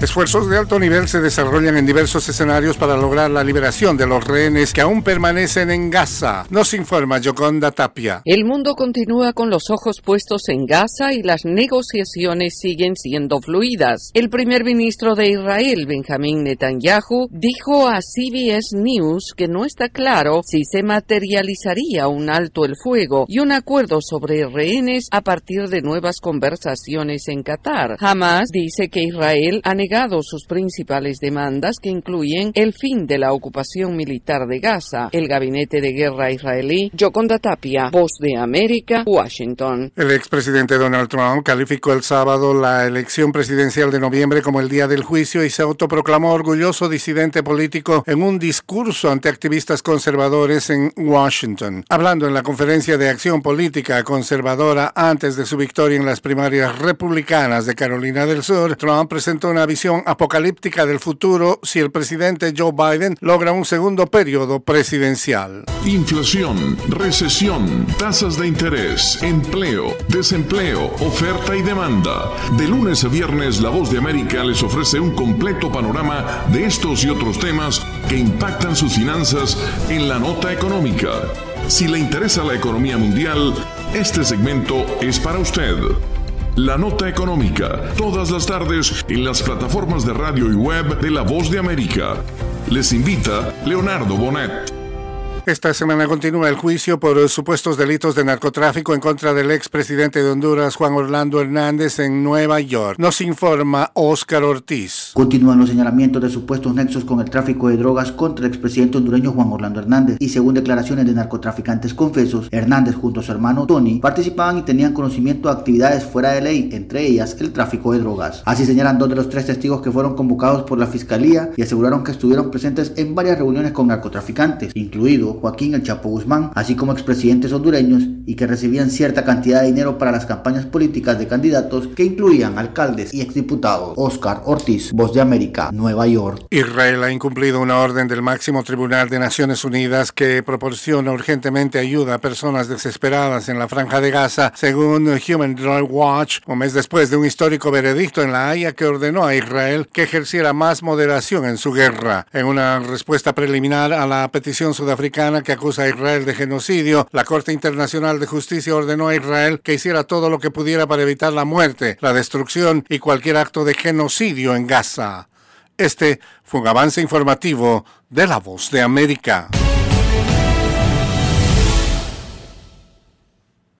Esfuerzos de alto nivel se desarrollan en diversos escenarios para lograr la liberación de los rehenes que aún permanecen en Gaza. Nos informa Yoconda Tapia. El mundo continúa con los ojos puestos en Gaza y las negociaciones siguen siendo fluidas. El primer ministro de Israel, Benjamín Netanyahu, dijo a CBS News que no está claro si se materializaría un alto el fuego y un acuerdo sobre rehenes a partir de nuevas conversaciones en Qatar. Hamas dice que Israel ha sus principales demandas que incluyen el fin de la ocupación militar de Gaza. El gabinete de guerra israelí, Yoconda Tapia, Voz de América, Washington. El expresidente Donald Trump calificó el sábado la elección presidencial de noviembre como el día del juicio y se autoproclamó orgulloso disidente político en un discurso ante activistas conservadores en Washington. Hablando en la conferencia de acción política conservadora antes de su victoria en las primarias republicanas de Carolina del Sur, Trump presentó una visión apocalíptica del futuro si el presidente Joe Biden logra un segundo periodo presidencial. Inflación, recesión, tasas de interés, empleo, desempleo, oferta y demanda. De lunes a viernes, La Voz de América les ofrece un completo panorama de estos y otros temas que impactan sus finanzas en la nota económica. Si le interesa la economía mundial, este segmento es para usted. La Nota Económica, todas las tardes en las plataformas de radio y web de La Voz de América. Les invita Leonardo Bonet. Esta semana continúa el juicio por supuestos delitos de narcotráfico en contra del expresidente de Honduras, Juan Orlando Hernández, en Nueva York. Nos informa Óscar Ortiz. Continúan los señalamientos de supuestos nexos con el tráfico de drogas contra el expresidente hondureño Juan Orlando Hernández. Y según declaraciones de narcotraficantes confesos, Hernández junto a su hermano Tony participaban y tenían conocimiento de actividades fuera de ley, entre ellas el tráfico de drogas. Así señalan dos de los tres testigos que fueron convocados por la fiscalía y aseguraron que estuvieron presentes en varias reuniones con narcotraficantes, incluido Joaquín El Chapo Guzmán, así como expresidentes hondureños y que recibían cierta cantidad de dinero para las campañas políticas de candidatos que incluían alcaldes y exdiputados. Oscar Ortiz, Voz de América, Nueva York. Israel ha incumplido una orden del máximo tribunal de Naciones Unidas que proporciona urgentemente ayuda a personas desesperadas en la franja de Gaza, según Human Rights Watch, un mes después de un histórico veredicto en La Haya que ordenó a Israel que ejerciera más moderación en su guerra. En una respuesta preliminar a la petición sudafricana que acusa a Israel de genocidio, la Corte Internacional de Justicia ordenó a Israel que hiciera todo lo que pudiera para evitar la muerte, la destrucción y cualquier acto de genocidio en Gaza. Este fue un avance informativo de La Voz de América.